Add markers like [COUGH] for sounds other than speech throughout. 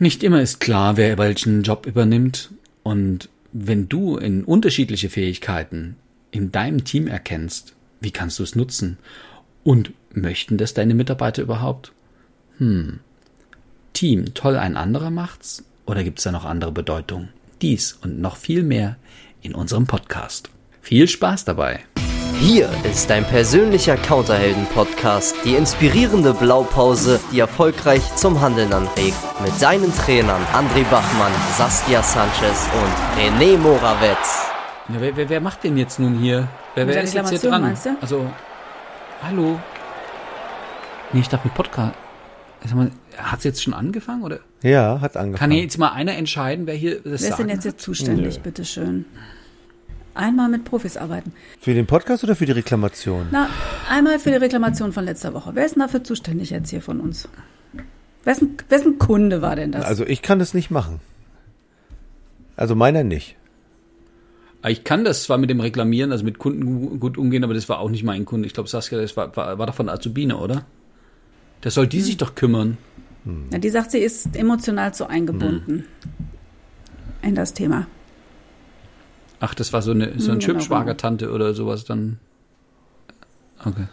Nicht immer ist klar, wer welchen Job übernimmt. Und wenn du in unterschiedliche Fähigkeiten in deinem Team erkennst, wie kannst du es nutzen? Und möchten das deine Mitarbeiter überhaupt? Hm. Team, toll ein anderer macht's? Oder gibt's da noch andere Bedeutung? Dies und noch viel mehr in unserem Podcast. Viel Spaß dabei! Hier ist dein persönlicher Counterhelden-Podcast, die inspirierende Blaupause, die erfolgreich zum Handeln anregt. Mit deinen Trainern André Bachmann, Saskia Sanchez und René Morawetz. Ja, wer, wer, wer macht denn jetzt nun hier? Wer, wer ist jetzt hier dran? Also, hallo? Nee, ich dachte mit Podcast. Mal, Hat's jetzt schon angefangen oder Ja, hat kann angefangen. hier jetzt mal einer entscheiden, wer hier das Wer ist denn jetzt, hat? jetzt zuständig, bitteschön? Einmal mit Profis arbeiten. Für den Podcast oder für die Reklamation? Na, einmal für die Reklamation von letzter Woche. Wer ist denn dafür zuständig jetzt hier von uns? Wessen, wessen Kunde war denn das? Also ich kann das nicht machen. Also meiner nicht. Ah, Ich kann das zwar mit dem Reklamieren, also mit Kunden gu- gut umgehen, aber das war auch nicht mein Kunde. Ich glaube, Saskia, das war, war, war doch von Azubine, oder? Das soll die sich doch kümmern. Na, die sagt, sie ist emotional zu eingebunden in das Thema. Ach, das war so eine, so ein genau, Schwimmschwagertante oder sowas dann. Okay.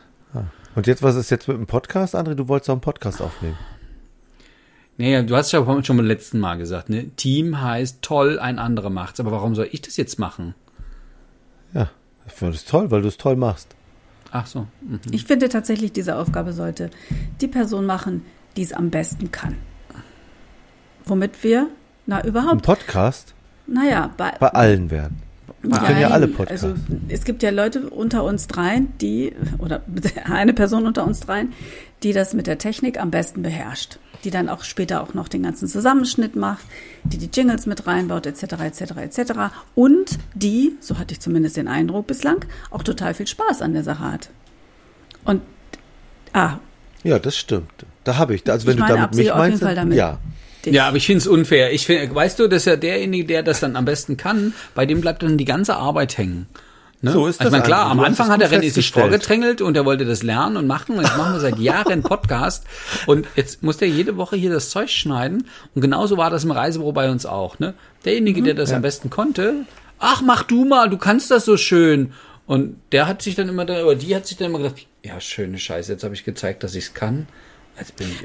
Und jetzt, was ist jetzt mit dem Podcast, André? Du wolltest auch einen Podcast aufnehmen. Naja, du hast ja schon beim letzten Mal gesagt, ne? Team heißt toll, ein anderer macht's. Aber warum soll ich das jetzt machen? Ja, ich finde das toll, weil du es toll machst. Ach so. mhm. Ich finde tatsächlich, diese Aufgabe sollte die Person machen, die es am besten kann. Womit wir, na Ein überhaupt, Podcast naja, bei, bei allen werden. Wir können ja alle Podcasts. Also es gibt ja Leute unter uns dreien, die, oder [LAUGHS] eine Person unter uns dreien, die das mit der Technik am besten beherrscht. Die dann auch später auch noch den ganzen Zusammenschnitt macht, die die Jingles mit reinbaut, etc., etc., etc. Und die, so hatte ich zumindest den Eindruck bislang, auch total viel Spaß an der Sache hat. Und, ah, Ja, das stimmt. Da habe ich. Also wenn Ich du meine, damit mich auf jeden meinst, Fall damit. ja. Dich. Ja, aber ich finde es unfair. Ich find, weißt du, dass ja derjenige, der das dann am besten kann, bei dem bleibt dann die ganze Arbeit hängen. Ne? So ist also, das meine, klar, am Anfang hat der René sich vorgedrängelt und er wollte das lernen und machen. Und jetzt machen wir seit Jahren einen [LAUGHS] Podcast. Und jetzt muss der jede Woche hier das Zeug schneiden. Und genauso war das im Reisebüro bei uns auch. Ne? Derjenige, der das am besten konnte, ach, mach du mal, du kannst das so schön. Und der hat sich dann immer, da, oder die hat sich dann immer gedacht, ja, schöne Scheiße, jetzt habe ich gezeigt, dass ich es kann.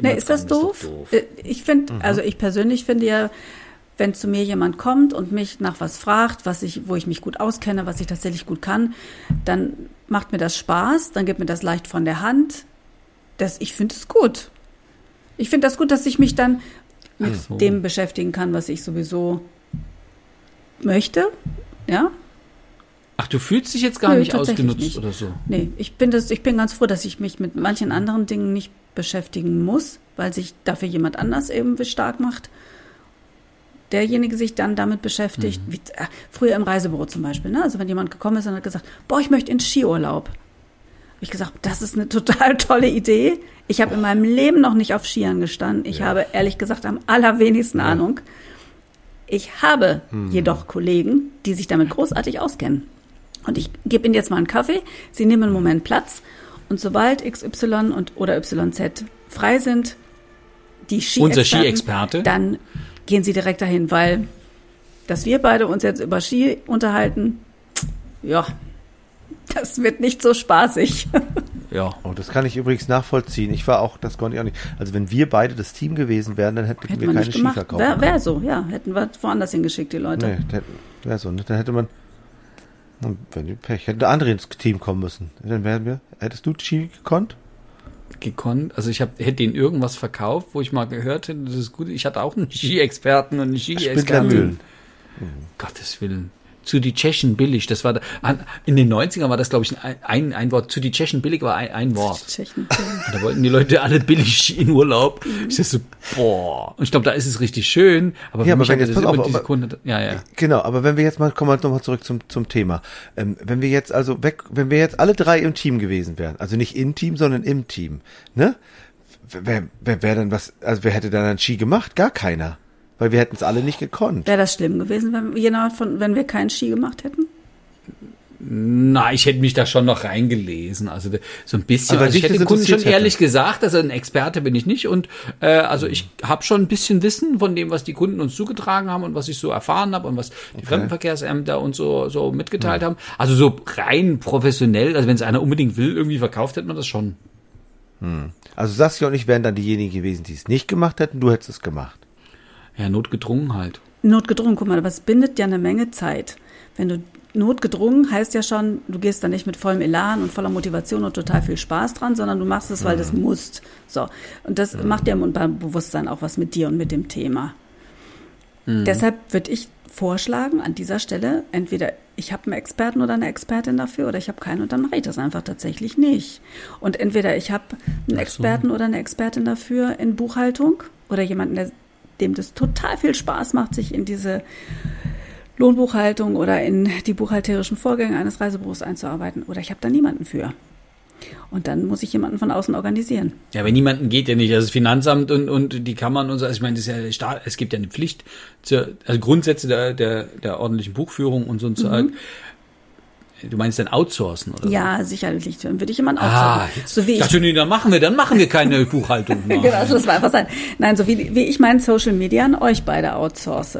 Ne, ist das dran, doof? doch doof. Äh, Ich finde, also ich persönlich finde ja, wenn zu mir jemand kommt und mich nach was fragt, was ich, wo ich mich gut auskenne, was ich tatsächlich gut kann, dann macht mir das Spaß, dann geht mir das leicht von der Hand. Das, ich finde es gut. Ich finde das gut, dass ich mich dann mit so. dem beschäftigen kann, was ich sowieso möchte. Ja, Ach, du fühlst dich jetzt gar Nö, nicht ausgenutzt nicht. oder so. Nee, ich bin, das, ich bin ganz froh, dass ich mich mit manchen anderen Dingen nicht beschäftigen muss, weil sich dafür jemand anders eben stark macht. Derjenige sich dann damit beschäftigt, wie, äh, früher im Reisebüro zum Beispiel, ne? also wenn jemand gekommen ist und hat gesagt, boah, ich möchte in Skiurlaub. Hab ich gesagt, das ist eine [LAUGHS] total tolle Idee. Ich habe in meinem Leben noch nicht auf Skiern gestanden. Ich habe ehrlich gesagt am allerwenigsten Ahnung. Ich habe jedoch Kollegen, die sich damit großartig auskennen. Und ich gebe Ihnen jetzt mal einen Kaffee. Sie nehmen einen Moment Platz. Und sobald XY und oder YZ frei sind, die Ski Unser Skiexperte. dann gehen Sie direkt dahin, weil dass wir beide uns jetzt über Ski unterhalten, ja, das wird nicht so spaßig. [LAUGHS] Ja. Oh, das kann ich übrigens nachvollziehen. Ich war auch, das konnte ich auch nicht. Also wenn wir beide das Team gewesen wären, dann hätten Hätte wir keine Ski verkauft. Wäre wär so, ja. Hätten wir woanders hingeschickt, die Leute. Nee, wäre so. Ne? Dann hätte man, und wenn du Pech, hätte der andere ins Team kommen müssen. Dann wären wir, hättest du Ski gekonnt? gekonnt. Also ich hab, hätte ihnen irgendwas verkauft, wo ich mal gehört hätte, das ist gut. Ich hatte auch einen Ski-Experten und einen Ski-Experten. Spindlermühlen. Gottes Willen. Zu die Tschechen billig. Das war, in den 90ern war das, glaube ich, ein, ein, ein Wort. Zu die Tschechen billig war ein, ein Wort. Tschechen. [LAUGHS] Da wollten die Leute alle billig in Urlaub. Ich dachte so, boah. Und ich glaube, da ist es richtig schön. Aber für Ja, aber wenn hat jetzt- das auf, diese aber- Kunde, ja, ja. Genau, aber wenn wir jetzt mal, kommen wir nochmal zurück zum, zum Thema. Ähm, wenn wir jetzt also weg, wenn wir jetzt alle drei im Team gewesen wären, also nicht im Team, sondern im Team, ne? Wer, wer wäre denn was, also wer hätte dann einen Ski gemacht? Gar keiner. Weil wir hätten es alle nicht gekonnt. Wäre das schlimm gewesen, wenn, je nach von, wenn wir keinen Ski gemacht hätten? Na, ich hätte mich da schon noch reingelesen. Also so ein bisschen. Aber Also ich hätte dem Kunden schon interessiert ehrlich gesagt, also ein Experte bin ich nicht. Und äh, also ich habe schon ein bisschen Wissen von dem, was die Kunden uns zugetragen haben und was ich so erfahren habe und was die Fremdenverkehrsämter und so so mitgeteilt haben. Also so rein professionell. Also wenn es einer unbedingt will, irgendwie verkauft hätte man das schon. Also Saskia und ich wären dann diejenigen gewesen, die es nicht gemacht hätten, du hättest es gemacht. Ja, notgedrungen halt. Notgedrungen, guck mal, aber es bindet ja eine Menge Zeit. Wenn du notgedrungen heißt ja schon, du gehst da nicht mit vollem Elan und voller Motivation und total viel Spaß dran, sondern du machst es, weil du es musst. So. Und das macht ja im Unterbewusstsein auch was mit dir und mit dem Thema. Deshalb würde ich vorschlagen, an dieser Stelle, entweder ich habe einen Experten oder eine Expertin dafür oder ich habe keinen und dann mache ich das einfach tatsächlich nicht. Und entweder ich habe einen Experten oder eine Expertin dafür in Buchhaltung oder jemanden, der, dem das total viel Spaß macht, sich in diese Lohnbuchhaltung oder in die buchhalterischen Vorgänge eines Reisebüros einzuarbeiten. Oder ich habe da niemanden für. Und dann muss ich jemanden von außen organisieren. Ja, wenn niemanden geht ja nicht. Also das Finanzamt und, und die Kammern und so. Also ich meine, das ist ja Staat, es gibt ja eine Pflicht zur, also Grundsätze der, der, der ordentlichen Buchführung und so ein Zeug. Du meinst dann outsourcen oder? so? Ja, sicherlich. Dann würde ich jemanden Ah, outsourcen. jetzt, so wie ich ich dachte, nee, dann machen wir, dann machen wir keine [LAUGHS] Buchhaltung mehr. genau, das war einfach sein. Nein, so wie, wie ich meinen Social Media an euch beide outsource.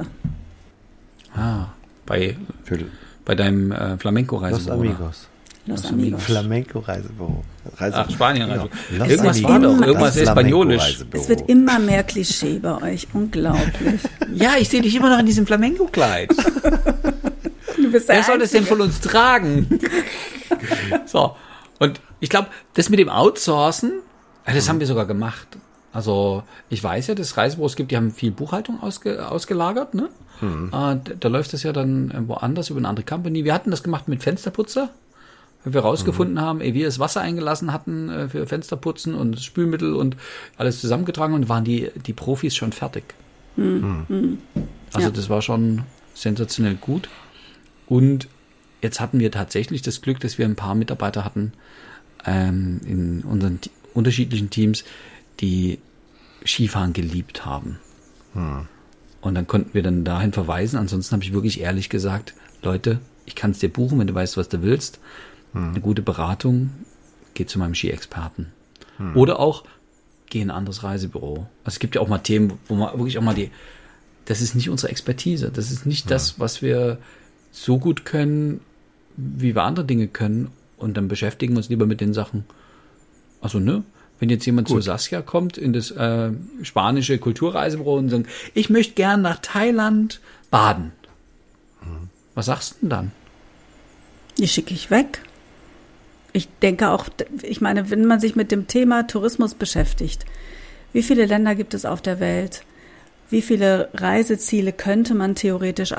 Ah, bei, Für bei deinem äh, Los Flamenco-Reisebüro. oder? Amigos. Los Los Amigos. Flamenco-Reisebüro. Reise Ach, Spanien. Genau. Also. Los Irgendwas war doch, irgendwas. Flamenco-Reisebüro. Es wird immer mehr Klischee bei euch. Unglaublich. [LAUGHS] Ja, ich sehe dich immer noch in diesem Flamenco-Kleid. [LAUGHS] Bist der Wer soll das denn von uns tragen? [LAUGHS] so. Und ich glaube, das mit dem Outsourcen, das haben wir sogar gemacht. Also ich weiß ja, dass es Reisebüros gibt, die haben viel Buchhaltung ausge, ausgelagert. Ne? Äh, da, da läuft das ja dann woanders über eine andere Company. Wir hatten das gemacht mit Fensterputzer. Weil wir rausgefunden haben, ey, wir das Wasser eingelassen hatten äh, für Fensterputzen und Spülmittel und alles zusammengetragen und waren die, die Profis schon fertig. Also Ja. das war schon sensationell gut. Und jetzt hatten wir tatsächlich das Glück, dass wir ein paar Mitarbeiter hatten ähm, in unseren unterschiedlichen Teams, die Skifahren geliebt haben. Und dann konnten wir dann dahin verweisen. Ansonsten habe ich wirklich ehrlich gesagt, Leute, ich kann es dir buchen, wenn du weißt, was du willst. Eine gute Beratung, geh zu meinem Skiexperten. Oder auch, geh in ein anderes Reisebüro. Also es gibt ja auch mal Themen, wo man wirklich auch mal die, das ist nicht unsere Expertise. Das ist nicht das, was wir so gut können, wie wir andere Dinge können. Und dann beschäftigen wir uns lieber mit den Sachen. Also, ne? Wenn jetzt jemand zu Saskia kommt in das äh, spanische Kulturreisebüro und sagt, ich möchte gern nach Thailand baden. Was sagst du denn dann? Die schicke ich weg. Ich denke auch, ich meine, wenn man sich mit dem Thema Tourismus beschäftigt, wie viele Länder gibt es auf der Welt? Wie viele Reiseziele könnte man theoretisch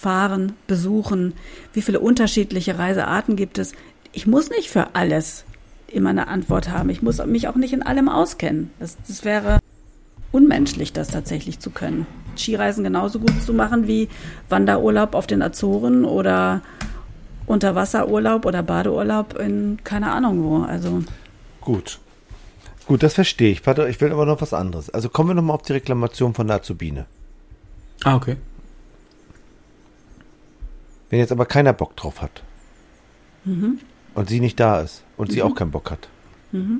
anfahren, besuchen? Wie viele unterschiedliche Reisearten gibt es? Ich muss nicht für alles immer eine Antwort haben. Ich muss mich auch nicht in allem auskennen. Das, das wäre unmenschlich, das tatsächlich zu können. Skireisen genauso gut zu machen wie Wanderurlaub auf den Azoren oder Unterwasserurlaub oder Badeurlaub in keine Ahnung wo. Also Gut. Gut, das verstehe ich. Warte, ich will aber noch was anderes. Also kommen wir nochmal auf die Reklamation von der Azubine. Ah, okay. Wenn jetzt aber keiner Bock drauf hat und sie nicht da ist und sie auch keinen Bock hat,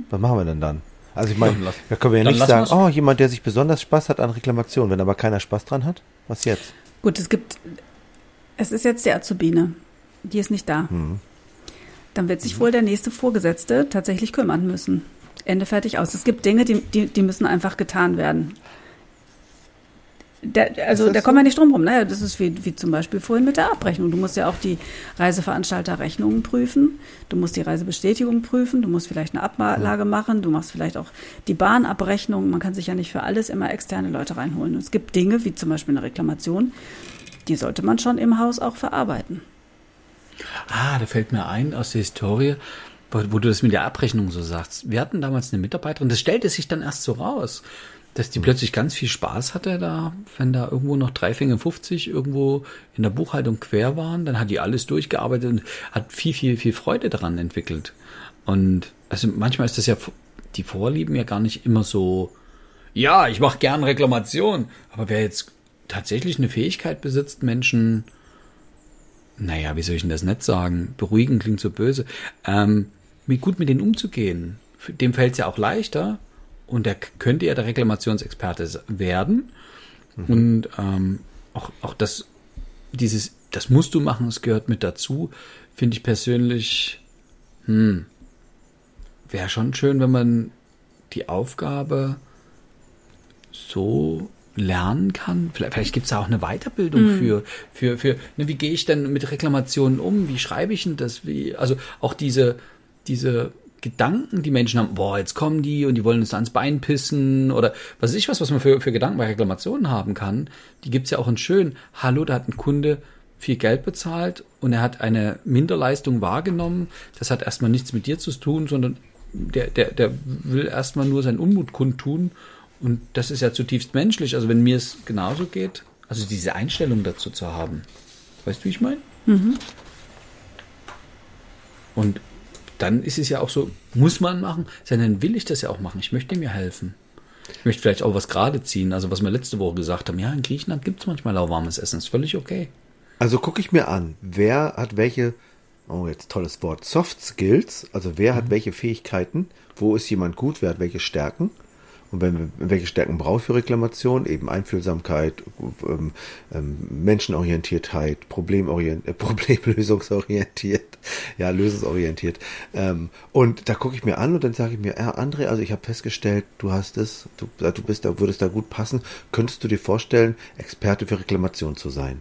was machen wir denn dann? Also ich meine, da können wir ja nicht sagen, wir's. oh, jemand, der sich besonders Spaß hat an Reklamation, wenn aber keiner Spaß dran hat, was jetzt? gut, es gibt, es ist jetzt die Azubine, die ist nicht da. Dann wird sich wohl der nächste Vorgesetzte tatsächlich kümmern müssen. Ende fertig aus. Es gibt Dinge, die, die, die müssen einfach getan werden. Der, also da kommen wir nicht drum rum. Ne? Das ist wie, wie zum Beispiel vorhin mit der Abrechnung. Du musst ja auch die Reiseveranstalterrechnungen prüfen. Du musst die Reisebestätigung prüfen. Du musst vielleicht eine Ablage machen. Du machst vielleicht auch die Bahnabrechnung. Man kann sich ja nicht für alles immer externe Leute reinholen. Und es gibt Dinge, wie zum Beispiel eine Reklamation, die sollte man schon im Haus auch verarbeiten. Ah, da fällt mir ein aus der Historie, wo, wo du das mit der Abrechnung so sagst. Wir hatten damals eine Mitarbeiterin, das stellte sich dann erst so raus, dass die plötzlich ganz viel Spaß hatte da, wenn da irgendwo noch 3,50 irgendwo in der Buchhaltung quer waren, dann hat die alles durchgearbeitet und hat viel, viel, viel Freude daran entwickelt. Und also manchmal ist das ja, die Vorlieben ja gar nicht immer so, ja, ich mache gern Reklamation, aber wer jetzt tatsächlich eine Fähigkeit besitzt, Menschen naja, wie soll ich denn das nicht sagen? Beruhigen klingt so böse. Ähm, gut mit denen umzugehen. Dem fällt es ja auch leichter und der könnte ja der Reklamationsexperte werden. Mhm. Und ähm, auch, auch das, dieses, das musst du machen, es gehört mit dazu, finde ich persönlich, hm, wäre schon schön, wenn man die Aufgabe so lernen kann. Vielleicht, vielleicht gibt es auch eine Weiterbildung mhm. für, für, für ne, wie gehe ich denn mit Reklamationen um? Wie schreibe ich denn das? Wie, also auch diese, diese Gedanken, die Menschen haben, boah, jetzt kommen die und die wollen uns ans Bein pissen oder was weiß ich was, was man für, für Gedanken bei Reklamationen haben kann, die gibt es ja auch in schön, hallo, da hat ein Kunde viel Geld bezahlt und er hat eine Minderleistung wahrgenommen. Das hat erstmal nichts mit dir zu tun, sondern der, der, der will erstmal nur seinen Unmut kundtun und das ist ja zutiefst menschlich. Also wenn mir es genauso geht, also diese Einstellung dazu zu haben. Weißt du, wie ich meine? Mhm. Und dann ist es ja auch so, muss man machen, sondern will ich das ja auch machen. Ich möchte mir helfen. Ich möchte vielleicht auch was gerade ziehen. Also was wir letzte Woche gesagt haben, ja, in Griechenland gibt es manchmal auch warmes Essen. ist völlig okay. Also gucke ich mir an, wer hat welche, oh jetzt tolles Wort, Soft Skills, also wer mhm. hat welche Fähigkeiten, wo ist jemand gut, wer hat welche Stärken und wenn, welche Stärken braucht für Reklamation? Eben Einfühlsamkeit, ähm, ähm, Menschenorientiertheit, Problemorient, äh, [LAUGHS] Problemlösungsorientiert, ja, lösungsorientiert. Ähm, und da gucke ich mir an und dann sage ich mir, ja, André, also ich habe festgestellt, du hast es, du, du bist da, würdest da gut passen. Könntest du dir vorstellen, Experte für Reklamation zu sein?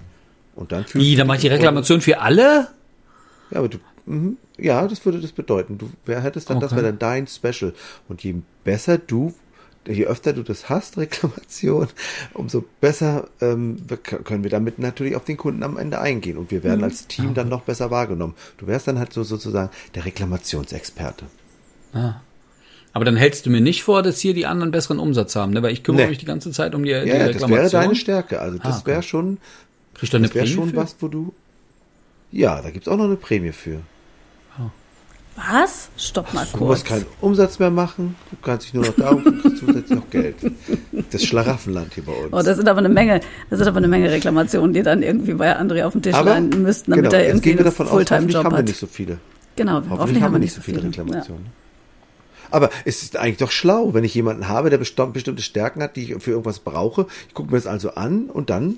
Und dann Wie, dann mache ich die Reklamation für alle? Ja, aber du, mh, ja, das würde das bedeuten. Du wer hättest dann, okay. das wäre dann dein Special. Und je besser du je öfter du das hast, Reklamation, umso besser ähm, können wir damit natürlich auf den Kunden am Ende eingehen und wir werden mhm. als Team dann noch besser wahrgenommen. Du wärst dann halt so sozusagen der Reklamationsexperte. Ah. Aber dann hältst du mir nicht vor, dass hier die anderen besseren Umsatz haben, ne? weil ich kümmere nee. mich die ganze Zeit um die, ja, die ja, Reklamation. Das wäre deine Stärke. Also das ah, okay. wäre schon, Kriegst du eine das wäre schon für? was, wo du. Ja, da gibt's auch noch eine Prämie für. Was? Stopp mal kurz. Du musst keinen Umsatz mehr machen, du kannst dich nur noch darum und kriegst zusätzlich noch Geld. Das Schlaraffenland hier bei uns. Oh, das sind aber eine Menge, das sind aber eine Menge Reklamationen, die dann irgendwie bei André auf dem Tisch aber, landen müssten, damit genau, er irgendwie einen Fulltime-Job hat. haben wir nicht so viele. Genau, hoffentlich, hoffentlich haben wir nicht so viele, viele. Reklamationen. Ja. Aber es ist eigentlich doch schlau, wenn ich jemanden habe, der bestimmte Stärken hat, die ich für irgendwas brauche. Ich gucke mir das also an und dann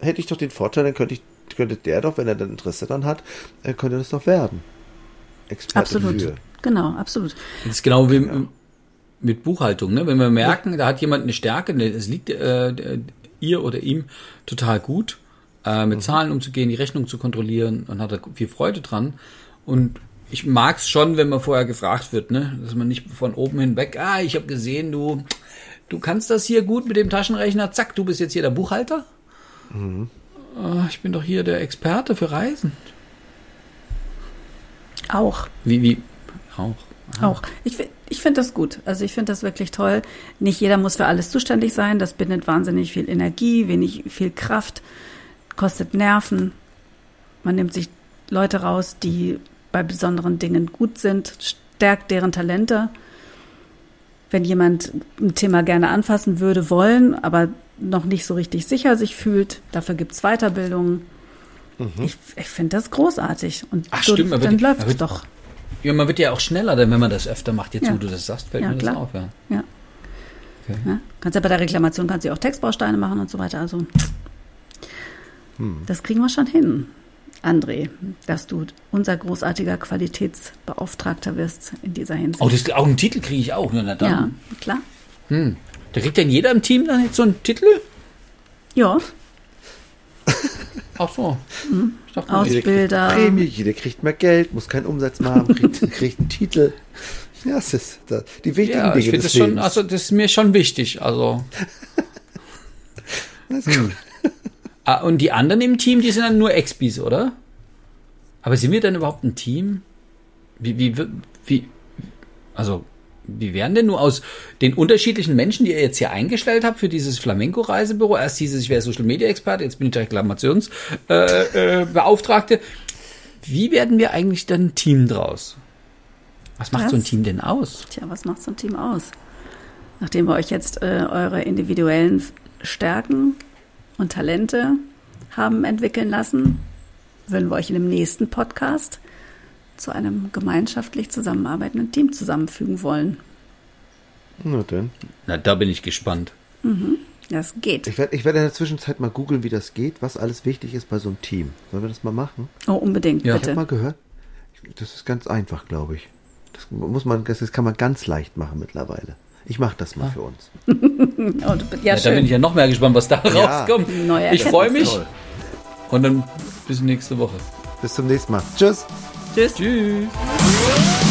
hätte ich doch den Vorteil, dann könnte ich, könnte der doch, wenn er dann Interesse dann hat, äh, könnte das doch werden. Experte absolut. für. Genau, absolut. Das ist genau wie genau. mit Buchhaltung. Ne? Wenn wir merken, ja. da hat jemand eine Stärke, ne, es liegt äh, ihr oder ihm total gut, äh, mit mhm. Zahlen umzugehen, die Rechnung zu kontrollieren und hat da viel Freude dran. Und ich mag es schon, wenn man vorher gefragt wird, ne? dass man nicht von oben hinweg, ah, ich habe gesehen, du, du kannst das hier gut mit dem Taschenrechner, zack, du bist jetzt hier der Buchhalter. Mhm. Oh, ich bin doch hier der Experte für Reisen. Auch. Wie, wie? Auch. Aha. Auch. Ich, ich finde das gut. Also ich finde das wirklich toll. Nicht jeder muss für alles zuständig sein. Das bindet wahnsinnig viel Energie, wenig viel Kraft, kostet Nerven. Man nimmt sich Leute raus, die bei besonderen Dingen gut sind, stärkt deren Talente. Wenn jemand ein Thema gerne anfassen würde, wollen, aber noch nicht so richtig sicher sich fühlt, dafür gibt es Weiterbildungen. Mhm. Ich, ich finde das großartig. Und Ach, so, stimmt, dann läuft es doch. Ja, man wird ja auch schneller, denn wenn man das öfter macht, jetzt ja. wo du das sagst, fällt ja, mir klar. das auf. Ja. ja. Okay. ja. Kannst ja bei der Reklamation kannst du auch Textbausteine machen und so weiter. Also hm. das kriegen wir schon hin. André, dass du unser großartiger Qualitätsbeauftragter wirst in dieser Hinsicht. Oh, das, auch einen Titel kriege ich auch. Ne, ja, klar. Hm. Da kriegt denn jeder im Team dann jetzt so einen Titel? Ja. Ach so. Mhm. Ausbilder. Jeder Prämie, jeder kriegt mehr Geld, muss keinen Umsatz haben, kriegt, [LAUGHS] kriegt einen Titel. Ja, das ist das, die wichtigen ja, Dinge des das Lebens. Schon, also das ist mir schon wichtig. Also. [LAUGHS] hm. ah, und die anderen im Team, die sind dann nur Expis, oder? Aber sind wir dann überhaupt ein Team? Wie, wie, wie, also wie wären denn nur aus den unterschiedlichen Menschen, die ihr jetzt hier eingestellt habt für dieses Flamenco-Reisebüro? Erst hieß es, ich wäre Social Media Experte, jetzt bin ich Reklamationsbeauftragte. Äh, äh, wie werden wir eigentlich dann ein Team draus? Was macht was? so ein Team denn aus? Tja, was macht so ein Team aus? Nachdem wir euch jetzt äh, eure individuellen Stärken und Talente haben entwickeln lassen, würden wir euch in dem nächsten Podcast zu einem gemeinschaftlich zusammenarbeitenden Team zusammenfügen wollen. Na denn. Na, da bin ich gespannt. Das geht. Ich werde ich werd in der Zwischenzeit mal googeln, wie das geht, was alles wichtig ist bei so einem Team. Sollen wir das mal machen? Oh, unbedingt, Ja. Ich habe mal bitte. gehört, das ist ganz einfach, glaube ich. Das muss man, das kann man ganz leicht machen mittlerweile. Ich mache das mal für uns. [LAUGHS] Oh, ja, Ja, da bin ich ja noch mehr gespannt, was da rauskommt. Neue Ich freue mich. Erkenntnisse. Und dann bis nächste Woche. Bis zum nächsten Mal. Tschüss. Tschüss. Tschüss.